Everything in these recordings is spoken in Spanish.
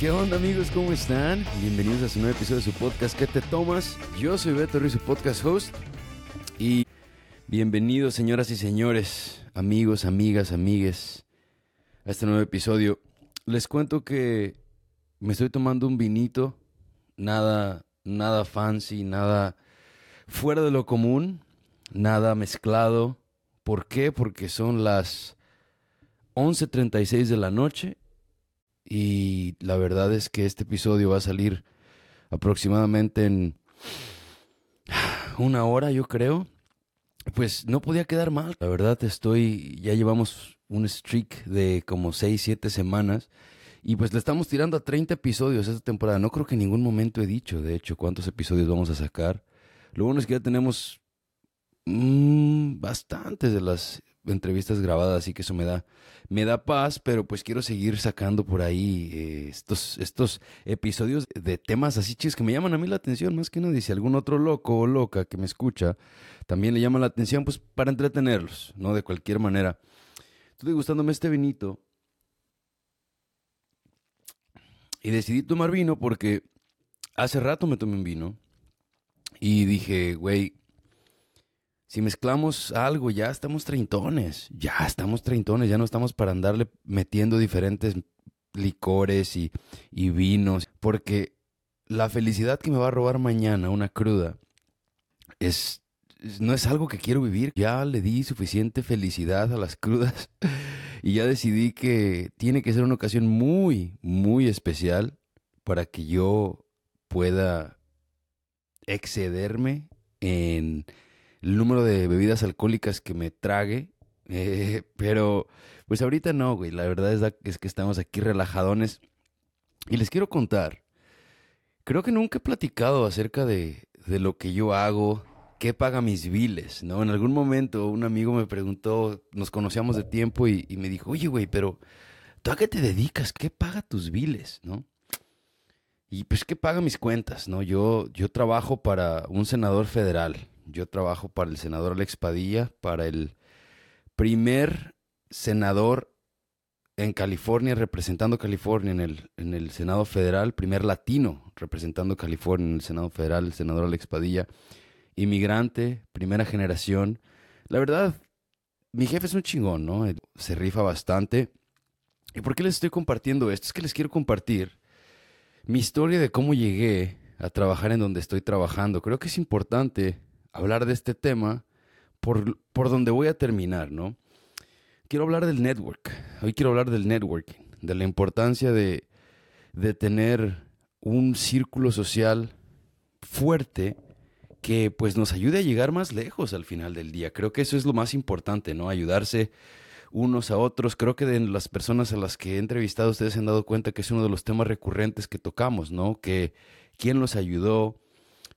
¿Qué onda amigos? ¿Cómo están? Bienvenidos a su nuevo episodio de su podcast ¿Qué te tomas? Yo soy Beto Ruiz, su podcast host. Y bienvenidos señoras y señores, amigos, amigas, amigues, a este nuevo episodio. Les cuento que me estoy tomando un vinito, nada, nada fancy, nada fuera de lo común, nada mezclado. ¿Por qué? Porque son las 11.36 de la noche y la verdad es que este episodio va a salir aproximadamente en una hora, yo creo. Pues no podía quedar mal. La verdad estoy, ya llevamos un streak de como 6, 7 semanas. Y pues le estamos tirando a 30 episodios esta temporada. No creo que en ningún momento he dicho, de hecho, cuántos episodios vamos a sacar. Lo bueno es que ya tenemos mmm, bastantes de las entrevistas grabadas, así que eso me da, me da paz, pero pues quiero seguir sacando por ahí eh, estos, estos episodios de temas así chis que me llaman a mí la atención, más que nadie. Si algún otro loco o loca que me escucha también le llama la atención, pues para entretenerlos, ¿no? De cualquier manera. Estoy gustándome este vinito. Y decidí tomar vino porque hace rato me tomé un vino. Y dije, güey, si mezclamos algo, ya estamos treintones, ya estamos treintones, ya no estamos para andarle metiendo diferentes licores y, y vinos, porque la felicidad que me va a robar mañana una cruda es no es algo que quiero vivir. Ya le di suficiente felicidad a las crudas y ya decidí que tiene que ser una ocasión muy, muy especial para que yo pueda excederme en el número de bebidas alcohólicas que me trague. Eh, pero pues ahorita no, güey. La verdad es, es que estamos aquí relajadones. Y les quiero contar. Creo que nunca he platicado acerca de, de lo que yo hago, qué paga mis biles, ¿no? En algún momento un amigo me preguntó, nos conocíamos de tiempo y, y me dijo, oye, güey, pero ¿tú a qué te dedicas? ¿Qué paga tus biles, no? Y pues, ¿qué paga mis cuentas, no? Yo, yo trabajo para un senador federal, yo trabajo para el senador Alex Padilla, para el primer senador en California, representando California en el, en el Senado Federal, primer latino representando California en el Senado Federal, el senador Alex Padilla, inmigrante, primera generación. La verdad, mi jefe es un chingón, ¿no? Se rifa bastante. ¿Y por qué les estoy compartiendo esto? Es que les quiero compartir mi historia de cómo llegué a trabajar en donde estoy trabajando. Creo que es importante hablar de este tema por, por donde voy a terminar, ¿no? Quiero hablar del network. Hoy quiero hablar del networking, de la importancia de, de tener un círculo social fuerte que pues nos ayude a llegar más lejos al final del día. Creo que eso es lo más importante, ¿no? Ayudarse unos a otros. Creo que de las personas a las que he entrevistado ustedes se han dado cuenta que es uno de los temas recurrentes que tocamos, ¿no? Que quién los ayudó,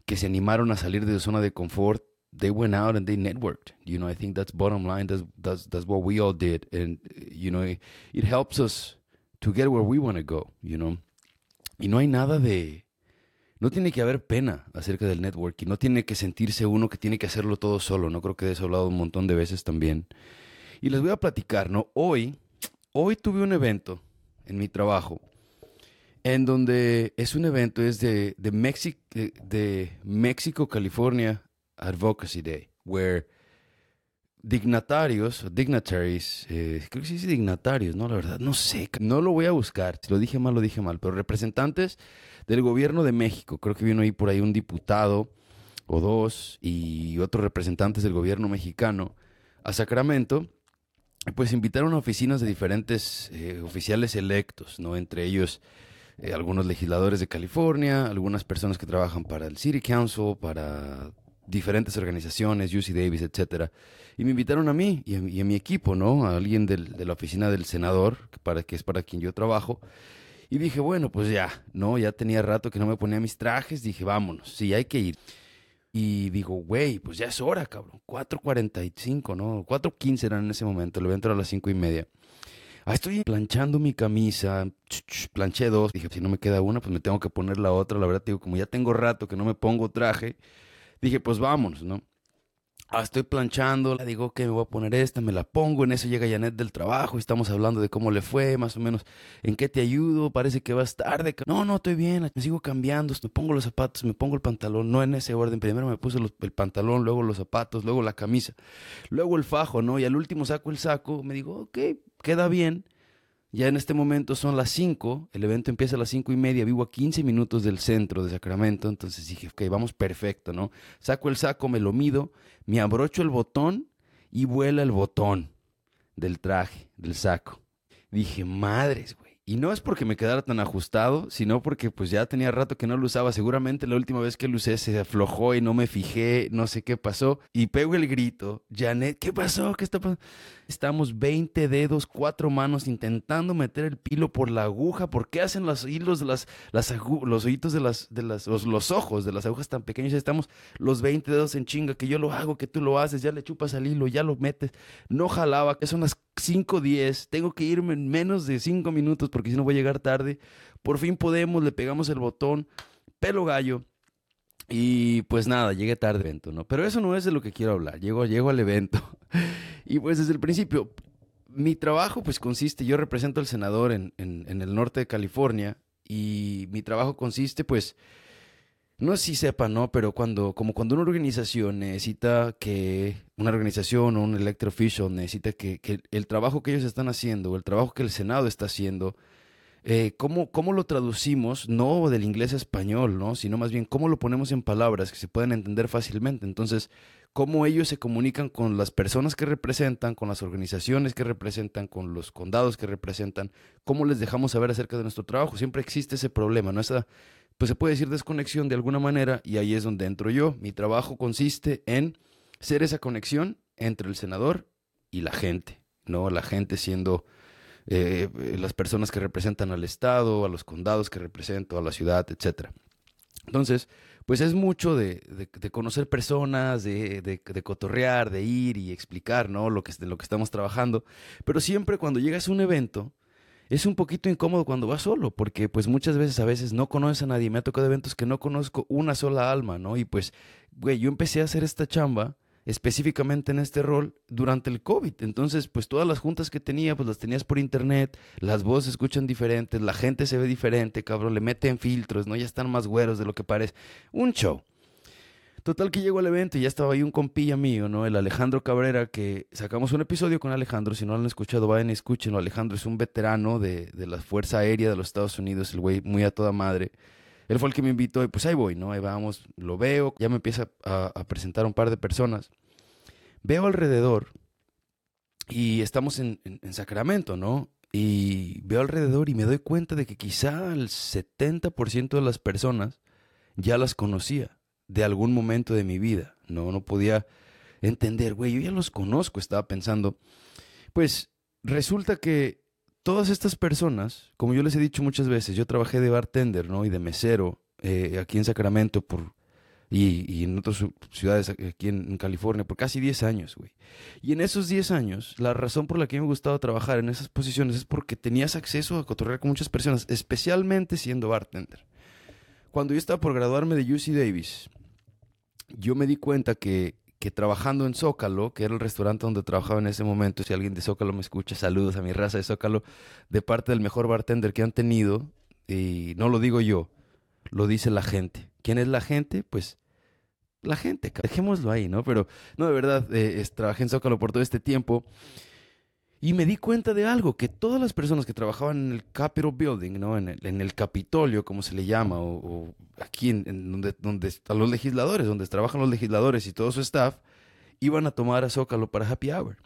que se animaron a salir de su zona de confort, they went out and they networked. You know, I think that's bottom line. That's that's that's what we all did, and you know, it, helps us to get where we want to go. You know, y no hay nada de, no tiene que haber pena acerca del networking. No tiene que sentirse uno que tiene que hacerlo todo solo. No creo que de he hablado un montón de veces también. Y les voy a platicar, ¿no? Hoy, hoy tuve un evento en mi trabajo en donde es un evento, es de, de, Mexico, de, México, California Advocacy Day, where dignatarios, dignitaries, eh, creo que sí dice dignatarios, ¿no? La verdad, no sé, no lo voy a buscar, si lo dije mal, lo dije mal, pero representantes del gobierno de México, creo que vino ahí por ahí un diputado o dos y otros representantes del gobierno mexicano a Sacramento, pues invitaron a oficinas de diferentes eh, oficiales electos, ¿no? Entre ellos eh, algunos legisladores de California, algunas personas que trabajan para el City Council, para diferentes organizaciones, UC Davis, etcétera, y me invitaron a mí y a, mi equipo, ¿no? A alguien de la oficina del senador, para, que es para quien yo trabajo, y dije, bueno, pues ya, ¿no? Ya tenía rato que no me ponía mis trajes, dije, vámonos, sí, hay que ir. Y digo, güey, pues ya es hora, cabrón, 4.45, ¿no? 4.15 eran en ese momento, el evento era a las cinco y media. Ah, estoy planchando mi camisa, planché dos. Dije, si no me queda una, pues me tengo que poner la otra. La verdad, digo, como ya tengo rato que no me pongo traje, dije, pues vámonos, ¿no? Ah, estoy planchando, digo que me voy a poner esta, me la pongo, en eso llega Janet del trabajo y estamos hablando de cómo le fue, más o menos, en qué te ayudo, parece que vas tarde. No, no, estoy bien, me sigo cambiando, me pongo los zapatos, me pongo el pantalón, no en ese orden, primero me puse el pantalón, luego los zapatos, luego la camisa, luego el fajo, ¿no? Y al último saco el saco, me digo, ok, queda bien. Ya en este momento son las 5, el evento empieza a las 5 y media, vivo a 15 minutos del centro de Sacramento, entonces dije, ok, vamos perfecto, ¿no? Saco el saco, me lo mido, me abrocho el botón y vuela el botón del traje, del saco. Dije, madres. Y no es porque me quedara tan ajustado, sino porque pues ya tenía rato que no lo usaba. Seguramente la última vez que lo usé se aflojó y no me fijé, no sé qué pasó. Y pego el grito, Janet, ¿qué pasó? ¿Qué está pasando? Estamos 20 dedos, cuatro manos intentando meter el pilo por la aguja. ¿Por qué hacen los hilos de las, las los ojitos de las, de las, los, ojos de las agujas tan pequeños? Estamos los 20 dedos en chinga, que yo lo hago, que tú lo haces, ya le chupas al hilo, ya lo metes. No jalaba, que son las 5.10, tengo que irme en menos de 5 minutos porque si no voy a llegar tarde. Por fin podemos, le pegamos el botón, pelo gallo. Y pues nada, llegué tarde al evento, ¿no? Pero eso no es de lo que quiero hablar. Llego, llego al evento. y pues desde el principio, mi trabajo pues consiste, yo represento al senador en, en, en el norte de California y mi trabajo consiste pues no sé si sepan, ¿no? Pero cuando, como cuando una organización necesita que, una organización o un elected official necesita que, que el trabajo que ellos están haciendo, o el trabajo que el Senado está haciendo, eh, ¿cómo, ¿cómo, lo traducimos? No del inglés a español, ¿no? Sino más bien cómo lo ponemos en palabras que se puedan entender fácilmente. Entonces, cómo ellos se comunican con las personas que representan, con las organizaciones que representan, con los condados que representan, cómo les dejamos saber acerca de nuestro trabajo. Siempre existe ese problema, ¿no? Esa pues se puede decir desconexión de alguna manera y ahí es donde entro yo. Mi trabajo consiste en ser esa conexión entre el senador y la gente, ¿no? La gente siendo eh, las personas que representan al Estado, a los condados que represento, a la ciudad, etc. Entonces, pues es mucho de, conocer personas, de, de, cotorrear, de ir y explicar, ¿no? Lo que, de lo que estamos trabajando. Pero siempre cuando llegas a un evento, es un poquito incómodo cuando vas solo, porque pues muchas veces a veces no conoces a nadie. Me ha tocado eventos que no conozco una sola alma, ¿no? Y pues, güey, yo empecé a hacer esta chamba específicamente en este rol durante el COVID. Entonces, pues todas las juntas que tenía, pues las tenías por internet, las voces se escuchan diferentes, la gente se ve diferente, cabrón, le meten filtros, ¿no? Ya están más güeros de lo que parece. Un show. Total que llegó al evento y ya estaba ahí un compilla mío, ¿no? El Alejandro Cabrera, que sacamos un episodio con Alejandro. Si no lo han escuchado, vayan y escúchenlo. Alejandro es un veterano de, de la Fuerza Aérea de los Estados Unidos, el güey muy a toda madre. Él fue el que me invitó y pues ahí voy, ¿no? Ahí vamos, lo veo, ya me empieza a, presentar un par de personas. Veo alrededor y estamos en, en, en Sacramento, ¿no? Y veo alrededor y me doy cuenta de que quizá el 70% de las personas ya las conocía de algún momento de mi vida. No, no podía entender, güey, yo ya los conozco, estaba pensando. Pues resulta que todas estas personas, como yo les he dicho muchas veces, yo trabajé de bartender, ¿no? Y de mesero eh, aquí en Sacramento por, y, y en otras ciudades aquí en, California por casi 10 años, güey. Y en esos 10 años, la razón por la que me gustaba trabajar en esas posiciones es porque tenías acceso a cotorrear con muchas personas, especialmente siendo bartender. Cuando yo estaba por graduarme de UC Davis, yo me di cuenta que, que trabajando en Zócalo, que era el restaurante donde trabajaba en ese momento, si alguien de Zócalo me escucha, saludos a mi raza de Zócalo, de parte del mejor bartender que han tenido, y no lo digo yo, lo dice la gente. ¿Quién es la gente? Pues la gente, dejémoslo ahí, ¿no? Pero no, de verdad, eh, trabajé en Zócalo por todo este tiempo y me di cuenta de algo, que todas las personas que trabajaban en el Capitol Building, ¿no? en, el, en el Capitolio, como se le llama, o, aquí en, donde, donde están los legisladores, donde trabajan los legisladores y todo su staff, iban a tomar a Zócalo para Happy Hour.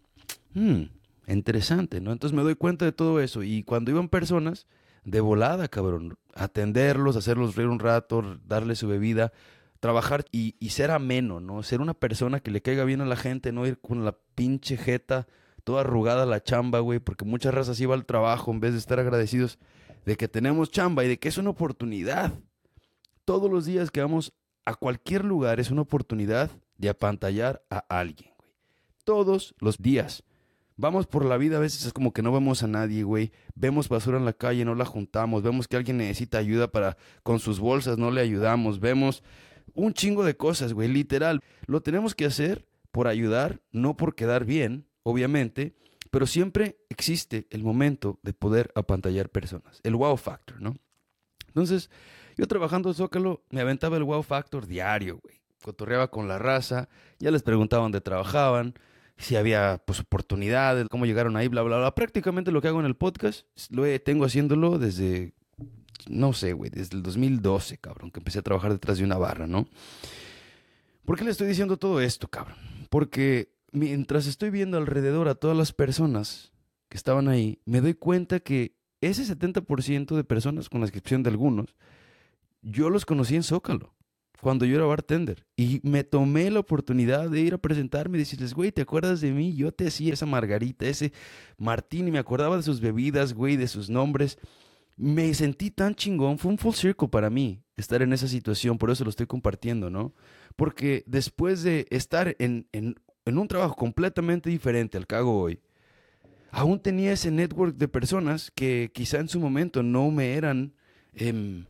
Hmm, interesante, ¿no? Entonces me doy cuenta de todo eso. Y cuando iban personas, de volada, cabrón, atenderlos, hacerlos reír un rato, darles su bebida, trabajar y, y ser ameno, ¿no? Ser una persona que le caiga bien a la gente, no ir con la pinche jeta toda arrugada la chamba, güey, porque muchas razas iban al trabajo en vez de estar agradecidos de que tenemos chamba y de que es una oportunidad. Todos los días que vamos a cualquier lugar es una oportunidad de apantallar a alguien, güey. Todos los días. Vamos por la vida, a veces es como que no vemos a nadie, güey. Vemos basura en la calle, no la juntamos. Vemos que alguien necesita ayuda para con sus bolsas, no le ayudamos. Vemos un chingo de cosas, güey, literal. Lo tenemos que hacer por ayudar, no por quedar bien, obviamente, pero siempre existe el momento de poder apantallar personas, el wow factor, ¿no? Entonces, yo trabajando en Zócalo, me aventaba el wow factor diario, güey. Cotorreaba con la raza, ya les preguntaba dónde trabajaban, si había pues oportunidades, cómo llegaron ahí, bla, bla, bla. Prácticamente lo que hago en el podcast, lo tengo haciéndolo desde, no sé, güey, desde el 2012, cabrón, que empecé a trabajar detrás de una barra, ¿no? ¿Por qué le estoy diciendo todo esto, cabrón? Porque mientras estoy viendo alrededor a todas las personas que estaban ahí, me doy cuenta que ese 70% de personas, con la excepción de algunos, yo los conocí en Zócalo, cuando yo era bartender. Y me tomé la oportunidad de ir a presentarme y decirles, güey, ¿te acuerdas de mí? Yo te hacía esa margarita, ese martini, me acordaba de sus bebidas, güey, de sus nombres. Me sentí tan chingón, fue un full circle para mí estar en esa situación, por eso lo estoy compartiendo, ¿no? Porque después de estar en, en, en un trabajo completamente diferente al que hago hoy, aún tenía ese network de personas que quizá en su momento no me eran... Eh,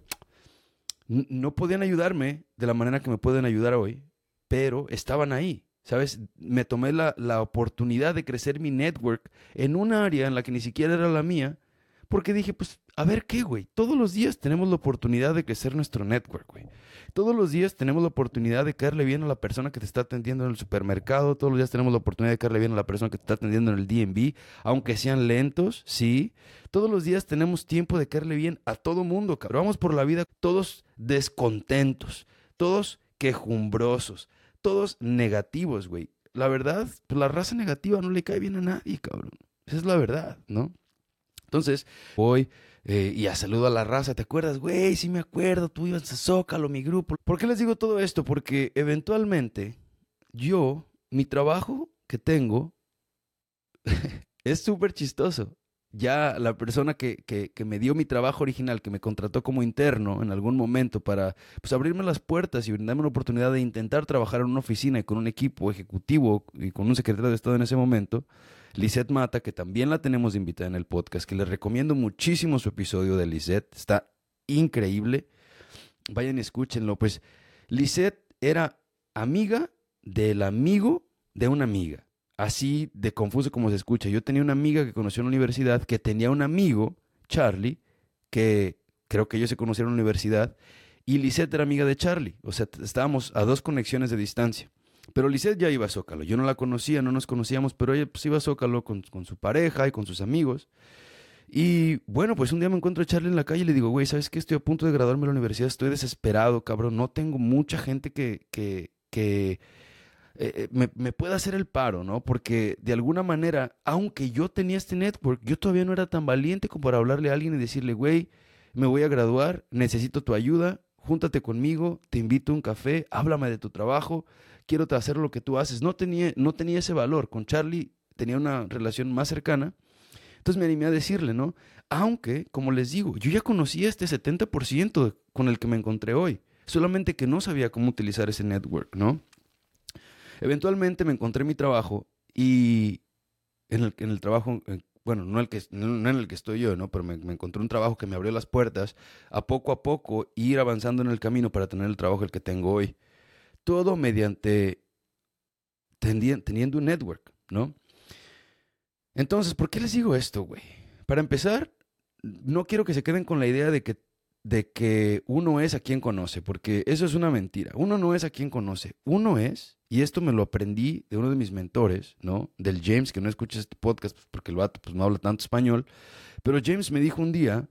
no podían ayudarme de la manera que me pueden ayudar hoy, pero estaban ahí. ¿Sabes? Me tomé la, la, oportunidad de crecer mi network en un área en la que ni siquiera era la mía, porque dije, pues, a ver qué, güey. Todos los días tenemos la oportunidad de crecer nuestro network, güey. Todos los días tenemos la oportunidad de caerle bien a la persona que te está atendiendo en el supermercado. Todos los días tenemos la oportunidad de caerle bien a la persona que te está atendiendo en el DMV, aunque sean lentos, sí. Todos los días tenemos tiempo de caerle bien a todo mundo, cabrón. Vamos por la vida todos descontentos, todos quejumbrosos, todos negativos, güey. La verdad, pues la raza negativa no le cae bien a nadie, cabrón. Esa es la verdad, ¿no? Entonces, voy eh, y a saludo a la raza. ¿Te acuerdas? Güey, sí me acuerdo, tú ibas a Zócalo, mi grupo. ¿Por qué les digo todo esto? Porque eventualmente yo, mi trabajo que tengo es súper chistoso. Ya la persona que, que, me dio mi trabajo original, que me contrató como interno en algún momento para pues, abrirme las puertas y brindarme una oportunidad de intentar trabajar en una oficina y con un equipo ejecutivo y con un secretario de Estado en ese momento, Lisette Mata, que también la tenemos invitada en el podcast, que les recomiendo muchísimo su episodio de Lisette, está increíble. Vayan y escúchenlo. Pues Lisette era amiga del amigo de una amiga. Así de confuso como se escucha. Yo tenía una amiga que conoció en la universidad que tenía un amigo, Charlie, que creo que ellos se conocieron en la universidad, y Lisette era amiga de Charlie. O sea, estábamos a dos conexiones de distancia. Pero Lisette ya iba a Zócalo. Yo no la conocía, no nos conocíamos, pero ella pues, iba a Zócalo con, con, su pareja y con sus amigos. Y bueno, pues un día me encuentro a Charlie en la calle y le digo, güey, ¿sabes qué? Estoy a punto de graduarme de la universidad, estoy desesperado, cabrón. No tengo mucha gente que, que, que eh, me, me, pueda hacer el paro, ¿no? Porque de alguna manera, aunque yo tenía este network, yo todavía no era tan valiente como para hablarle a alguien y decirle, güey, me voy a graduar, necesito tu ayuda, júntate conmigo, te invito a un café, háblame de tu trabajo, quiero hacer lo que tú haces. No tenía, no tenía ese valor. Con Charlie tenía una relación más cercana. Entonces me animé a decirle, ¿no? Aunque, como les digo, yo ya conocía este 70% con el que me encontré hoy. Solamente que no sabía cómo utilizar ese network, ¿no? Eventualmente me encontré mi trabajo y en el, en el trabajo, bueno, no, el que, no, en el que estoy yo, ¿no? Pero me, me, encontré un trabajo que me abrió las puertas a poco a poco ir avanzando en el camino para tener el trabajo el que tengo hoy todo mediante teniendo un network, ¿no? Entonces, ¿por qué les digo esto, güey? Para empezar, no quiero que se queden con la idea de que, de que uno es a quien conoce, porque eso es una mentira. Uno no es a quien conoce. Uno es, y esto me lo aprendí de uno de mis mentores, ¿no? Del James, que no escucha este podcast pues, porque el vato pues, no habla tanto español, pero James me dijo un día,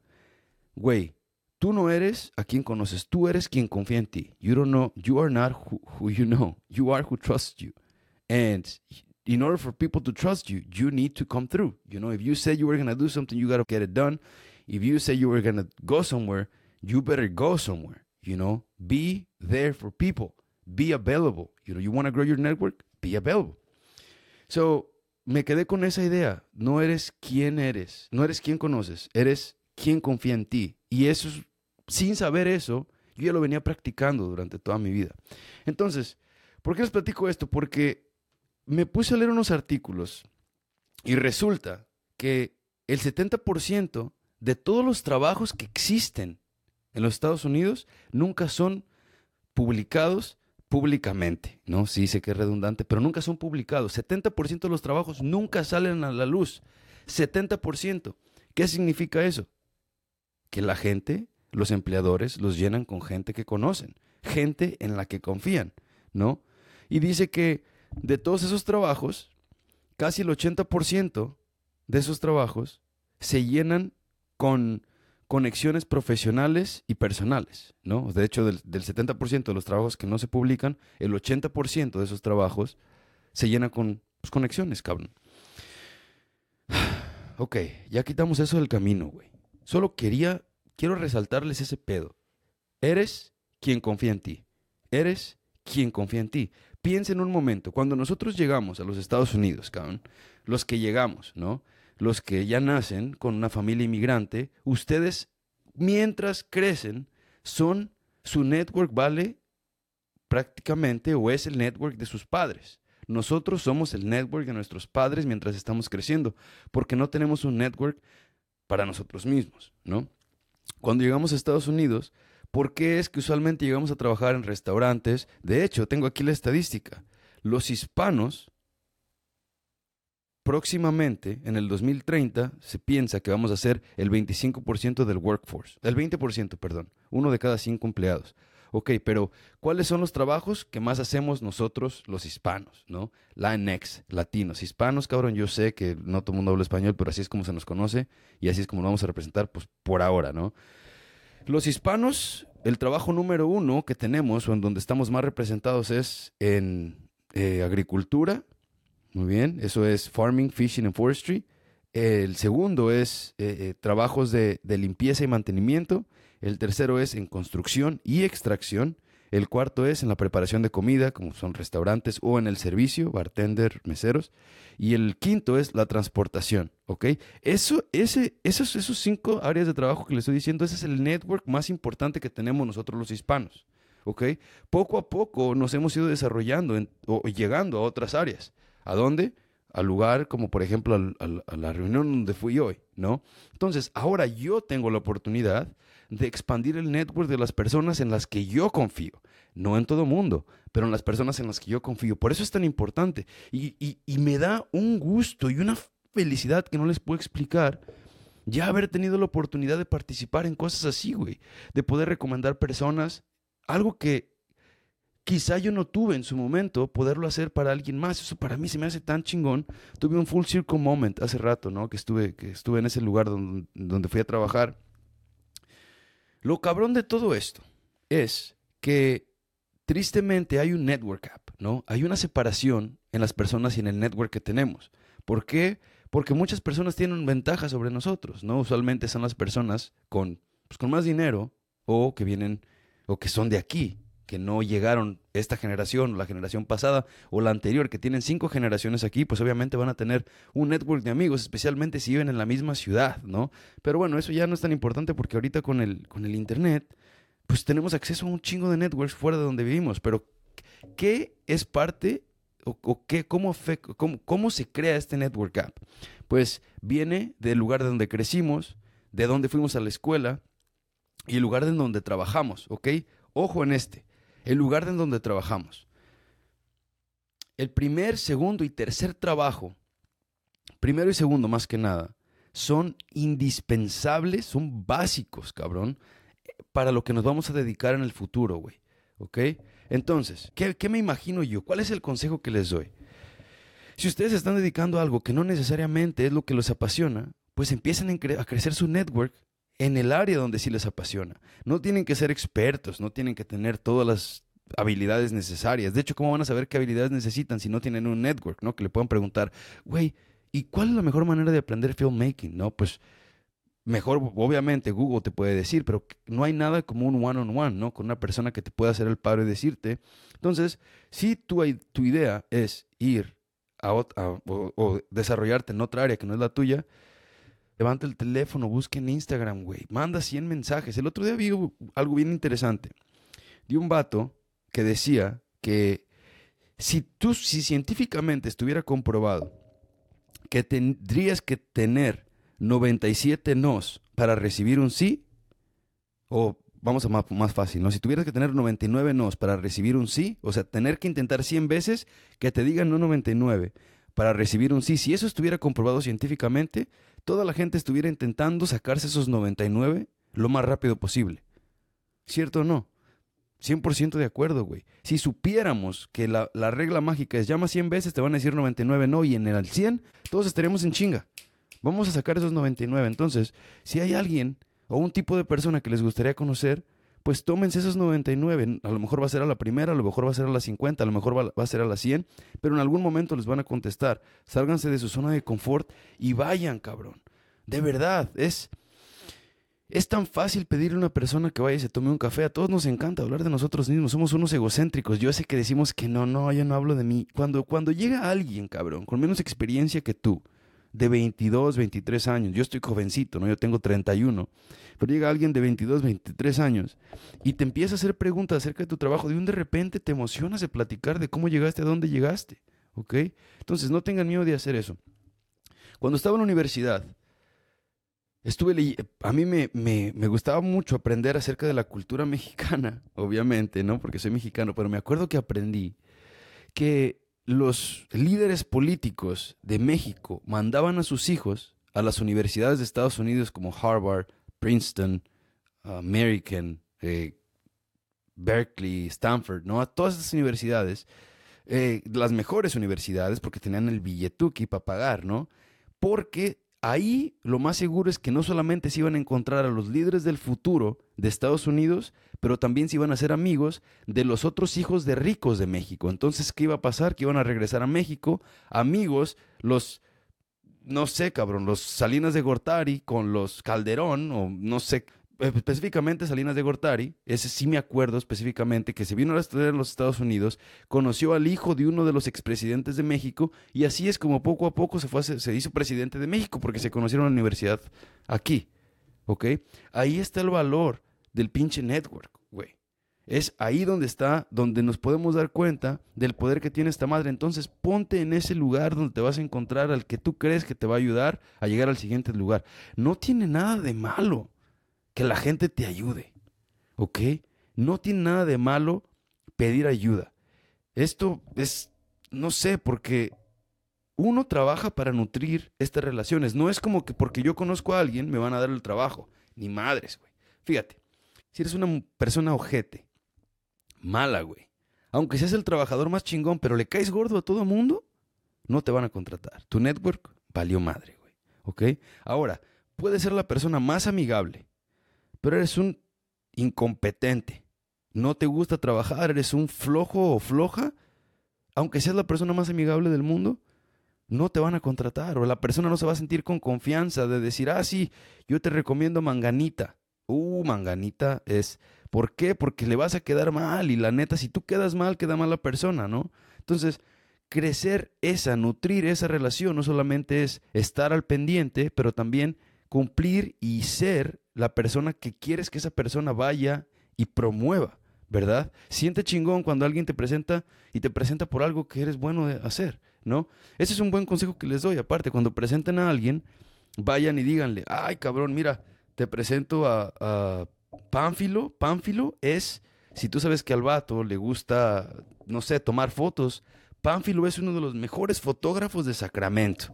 güey, Tú no eres a quien conoces, tú eres quien confía en ti. You don't know, you are not who, you know. You are who trusts you. And in order for people to trust you, you need to come through. You know, if you say you were going to do something, you got to get it done. If you say you were going to go somewhere, you better go somewhere. You know, be there for people. Be available. You know, you want to grow your network, be available. So, me quedé con esa idea. No eres quien eres. No eres quien conoces. Eres quien confía en ti. Y eso, sin saber eso, yo ya lo venía practicando durante toda mi vida. Entonces, ¿por qué les platico esto? Porque me puse a leer unos artículos y resulta que el 70% de todos los trabajos que existen en los Estados Unidos nunca son publicados públicamente, ¿no? Sí sé que es redundante, pero nunca son publicados. 70% de los trabajos nunca salen a la luz. 70%. ¿Qué significa eso? Que la gente, los empleadores, los llenan con gente que conocen, gente en la que confían, ¿no? Y dice que de todos esos trabajos, casi el 80% de esos trabajos se llenan con conexiones profesionales y personales, ¿no? De hecho, del, 70% de los trabajos que no se publican, el 80% de esos trabajos se llena con pues, conexiones, cabrón. Ok, ya quitamos eso del camino, güey. Solo quería, quiero resaltarles ese pedo. Eres quien confía en ti. Eres quien confía en ti. Piensa en un momento, cuando nosotros llegamos a los Estados Unidos, cabrón, los que llegamos, ¿no? Los que ya nacen con una familia inmigrante, ustedes mientras crecen son su network vale prácticamente o es el network de sus padres. Nosotros somos el network de nuestros padres mientras estamos creciendo, porque no tenemos un network para nosotros mismos, ¿no? Cuando llegamos a Estados Unidos, ¿por qué es que usualmente llegamos a trabajar en restaurantes? De hecho, tengo aquí la estadística. Los hispanos próximamente, en el 2030, se piensa que vamos a ser el 25% del workforce. El 20%, perdón. Uno de cada cinco empleados. Ok, pero ¿cuáles son los trabajos que más hacemos nosotros los hispanos, no? Latinx, latinos, hispanos, cabrón, yo sé que no todo el mundo habla español, pero así es como se nos conoce y así es como lo vamos a representar, pues por ahora, ¿no? Los hispanos, el trabajo número uno que tenemos o en donde estamos más representados es en eh, agricultura, muy bien, eso es Farming, Fishing and Forestry. El segundo es eh, eh, trabajos de, limpieza y mantenimiento. El tercero es en construcción y extracción. El cuarto es en la preparación de comida, como son restaurantes o en el servicio, bartender, meseros. Y el quinto es la transportación, ¿ok? Eso, ese, esos, esos cinco áreas de trabajo que les estoy diciendo, ese es el network más importante que tenemos nosotros los hispanos, ¿ok? Poco a poco nos hemos ido desarrollando o llegando a otras áreas. ¿A dónde? Al lugar como por ejemplo a la reunión donde fui hoy, ¿no? Entonces, ahora yo tengo la oportunidad de expandir el network de las personas en las que yo confío. No en todo mundo, pero en las personas en las que yo confío. Por eso es tan importante. Y, y me da un gusto y una felicidad que no les puedo explicar ya haber tenido la oportunidad de participar en cosas así, güey. De poder recomendar personas. Algo que quizá yo no tuve en su momento poderlo hacer para alguien más. Eso para mí se me hace tan chingón. Tuve un full circle moment hace rato, ¿no? Que estuve, que estuve en ese lugar donde, donde fui a trabajar. Lo cabrón de todo esto es que tristemente hay un network gap, ¿no? Hay una separación en las personas y en el network que tenemos. ¿Por qué? Porque muchas personas tienen ventaja sobre nosotros, ¿no? Usualmente son las personas con, pues, con más dinero o que vienen o que son de aquí, que no llegaron esta generación, la generación pasada o la anterior, que tienen cinco generaciones aquí, pues obviamente van a tener un network de amigos, especialmente si viven en la misma ciudad, ¿no? Pero bueno, eso ya no es tan importante porque ahorita con el, con el Internet, pues tenemos acceso a un chingo de networks fuera de donde vivimos, pero ¿qué es parte o, qué, cómo, cómo, cómo se crea este network app? Pues viene del lugar de donde crecimos, de donde fuimos a la escuela y el lugar de donde trabajamos, ¿ok? Ojo en este el lugar en donde trabajamos. El primer, segundo y tercer trabajo, primero y segundo más que nada, son indispensables, son básicos, cabrón, para lo que nos vamos a dedicar en el futuro, güey. ¿Ok? Entonces, ¿qué, ¿qué, me imagino yo? ¿Cuál es el consejo que les doy? Si ustedes están dedicando a algo que no necesariamente es lo que los apasiona, pues empiecen a crecer su network en el área donde sí les apasiona. No tienen que ser expertos, no tienen que tener todas las habilidades necesarias. De hecho, ¿cómo van a saber qué habilidades necesitan si no tienen un network, ¿no? Que le puedan preguntar, güey, ¿y cuál es la mejor manera de aprender filmmaking? No, pues mejor, obviamente, Google te puede decir, pero no hay nada como un one-on-one, ¿no? Con una persona que te pueda hacer el paro y decirte. Entonces, si tu, tu idea es ir a, o desarrollarte en otra área que no es la tuya, levanta el teléfono, busca en Instagram, güey. Manda 100 mensajes. El otro día vi algo bien interesante. De un vato que decía que si tú, si científicamente estuviera comprobado que tendrías que tener 97 nos para recibir un sí, o vamos a más, más fácil, ¿no? Si tuvieras que tener 99 nos para recibir un sí, o sea, tener que intentar 100 veces que te digan no 99 para recibir un sí, si eso estuviera comprobado científicamente, toda la gente estuviera intentando sacarse esos 99 lo más rápido posible. ¿Cierto o no? 100% de acuerdo, güey. Si supiéramos que la, la, regla mágica es llama 100 veces, te van a decir 99 no, y en el 100 todos estaríamos en chinga. Vamos a sacar esos 99. Entonces, si hay alguien o un tipo de persona que les gustaría conocer, pues tómense esos 99. A lo mejor va a ser a la primera, a lo mejor va a ser a la 50, a lo mejor va, a ser a la 100, pero en algún momento les van a contestar. Sálganse de su zona de confort y vayan, cabrón. De verdad, es... Es tan fácil pedirle a una persona que vaya y se tome un café. A todos nos encanta hablar de nosotros mismos. Somos unos egocéntricos. Yo sé que decimos que no, no, yo no hablo de mí. Cuando, cuando llega alguien, cabrón, con menos experiencia que tú, de 22, 23 años, yo estoy jovencito, ¿no? Yo tengo 31, pero llega alguien de 22, 23 años y te empieza a hacer preguntas acerca de tu trabajo, de un de repente te emocionas de platicar de cómo llegaste a dónde llegaste, ¿ok? Entonces no tengan miedo de hacer eso. Cuando estaba en la universidad, estuve a mí me, me, me, gustaba mucho aprender acerca de la cultura mexicana, obviamente, ¿no? Porque soy mexicano, pero me acuerdo que aprendí que los líderes políticos de México mandaban a sus hijos a las universidades de Estados Unidos como Harvard, Princeton, American, eh, Berkeley, Stanford, ¿no? A todas esas universidades, eh, las mejores universidades, porque tenían el billetuki para pagar, ¿no? Porque ahí lo más seguro es que no solamente se iban a encontrar a los líderes del futuro de Estados Unidos, pero también se iban a ser amigos de los otros hijos de ricos de México. Entonces, ¿qué iba a pasar? Que iban a regresar a México, amigos, los, no sé, cabrón, los Salinas de Gortari con los Calderón, o no sé, específicamente Salinas de Gortari, ese sí me acuerdo específicamente, que se vino a estudiar en los Estados Unidos, conoció al hijo de uno de los expresidentes de México y así es como poco a poco se, fue se hizo presidente de México porque se conocieron en la universidad aquí. ¿Ok? Ahí está el valor del pinche network, güey. Es ahí donde está, donde nos podemos dar cuenta del poder que tiene esta madre. Entonces ponte en ese lugar donde te vas a encontrar al que tú crees que te va a ayudar a llegar al siguiente lugar. No tiene nada de malo que la gente te ayude. ¿Ok? No tiene nada de malo pedir ayuda. Esto es, no sé, porque uno trabaja para nutrir estas relaciones. No es como que porque yo conozco a alguien me van a dar el trabajo. Ni madres, güey. Fíjate, si eres una persona ojete, mala, güey, aunque seas el trabajador más chingón, pero le caes gordo a todo mundo, no te van a contratar. Tu network valió madre, güey. ¿Ok? Ahora, puedes ser la persona más amigable, pero eres un incompetente. No te gusta trabajar, eres un flojo o floja, aunque seas la persona más amigable del mundo, no te van a contratar o la persona no se va a sentir con confianza de decir, ah, sí, yo te recomiendo manganita. Uh, manganita es, ¿por qué? Porque le vas a quedar mal y la neta, si tú quedas mal, queda mal la persona, ¿no? Entonces, crecer esa, nutrir esa relación, no solamente es estar al pendiente, pero también cumplir y ser la persona que quieres que esa persona vaya y promueva, ¿verdad? Siente chingón cuando alguien te presenta y te presenta por algo que eres bueno de hacer, ¿no? Ese es un buen consejo que les doy. Aparte, cuando presenten a alguien, vayan y díganle, ay cabrón, mira, te presento a, Pánfilo. Pánfilo es, si tú sabes que al vato le gusta, no sé, tomar fotos, Pánfilo es uno de los mejores fotógrafos de Sacramento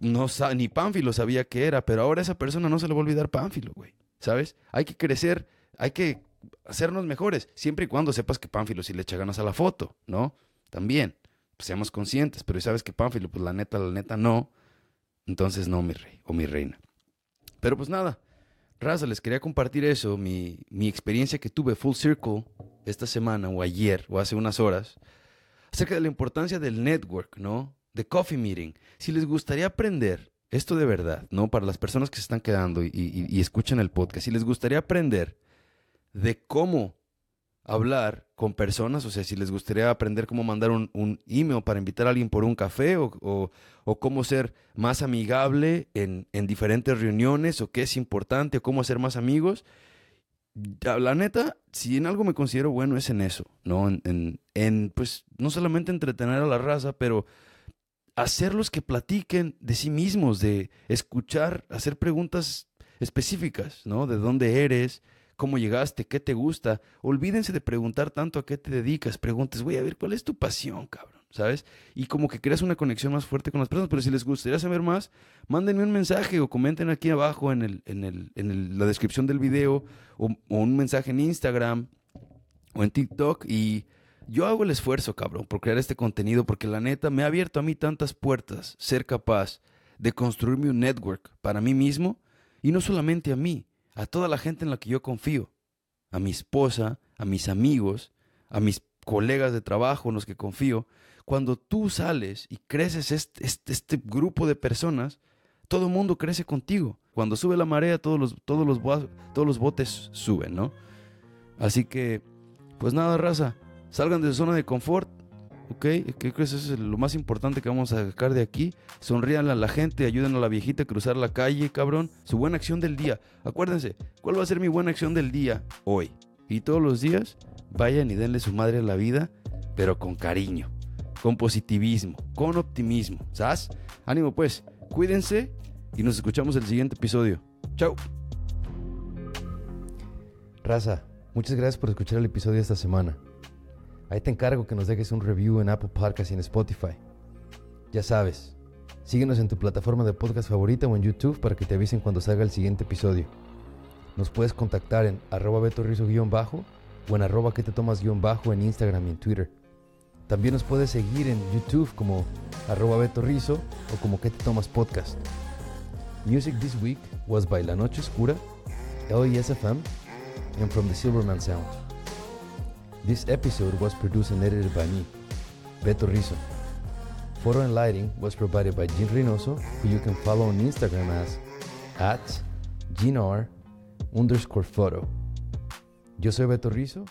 no ni Pánfilo sabía que era, pero ahora esa persona no se le va a olvidar Pánfilo, güey. ¿Sabes? Hay que crecer, hay que hacernos mejores, siempre y cuando sepas que Pánfilo sí le echa ganas a la foto, ¿no? También, pues seamos conscientes, pero sabes que Pánfilo, pues la neta, la neta no, entonces no, mi rey o mi reina. Pero pues nada, raza, les quería compartir eso, mi, mi experiencia que tuve full circle esta semana o ayer o hace unas horas, acerca de la importancia del network, ¿no? de Coffee Meeting. Si les gustaría aprender esto de verdad, ¿no? Para las personas que se están quedando y, escuchan el podcast, si les gustaría aprender de cómo hablar con personas, o sea, si les gustaría aprender cómo mandar un, email para invitar a alguien por un café o, cómo ser más amigable en, diferentes reuniones o qué es importante o cómo hacer más amigos, la neta, si en algo me considero bueno es en eso, ¿no? En, en pues, no solamente entretener a la raza, pero hacerlos que platiquen de sí mismos, de escuchar, hacer preguntas específicas, ¿no? De dónde eres, cómo llegaste, qué te gusta. Olvídense de preguntar tanto a qué te dedicas. Preguntes, güey, a ver, ¿cuál es tu pasión, cabrón? ¿Sabes? Y como que creas una conexión más fuerte con las personas. Pero si les gustaría saber más, mándenme un mensaje o comenten aquí abajo en, el, en, el, en la descripción del video o, o un mensaje en Instagram o en TikTok y yo hago el esfuerzo, cabrón, por crear este contenido porque la neta me ha abierto a mí tantas puertas ser capaz de construirme un network para mí mismo y no solamente a mí, a toda la gente en la que yo confío, a mi esposa, a mis amigos, a mis colegas de trabajo en los que confío. Cuando tú sales y creces este, este, este grupo de personas, todo el mundo crece contigo. Cuando sube la marea, todos los, todos los, todos los botes suben, ¿no? Así que, pues nada, raza Salgan de su zona de confort. ¿Ok? Creo que eso es lo más importante que vamos a sacar de aquí. Sonrían a la gente, ayuden a la viejita a cruzar la calle, cabrón. Su buena acción del día. Acuérdense, ¿cuál va a ser mi buena acción del día hoy? Y todos los días, vayan y denle su madre a la vida, pero con cariño, con positivismo, con optimismo. ¿Sabes? Ánimo pues, cuídense y nos escuchamos el siguiente episodio. Chao. Raza, muchas gracias por escuchar el episodio de esta semana. Ahí te encargo que nos dejes un review en Apple Podcasts y en Spotify. Ya sabes, síguenos en tu plataforma de podcast favorita o en YouTube para que te avisen cuando salga el siguiente episodio. Nos puedes contactar en arroba betorrizo-bajo o en arroba que te tomas-bajo en Instagram y en Twitter. También nos puedes seguir en YouTube como arroba betorrizo o como que te tomas podcast. Music this week was by La Noche Oscura, LESFM, and from the Silverman Sound. This episode was produced and edited by me, Beto Rizzo. Photo and lighting was provided by Jean Reynoso, who you can follow on Instagram as at underscore photo. Yo soy Beto Rizzo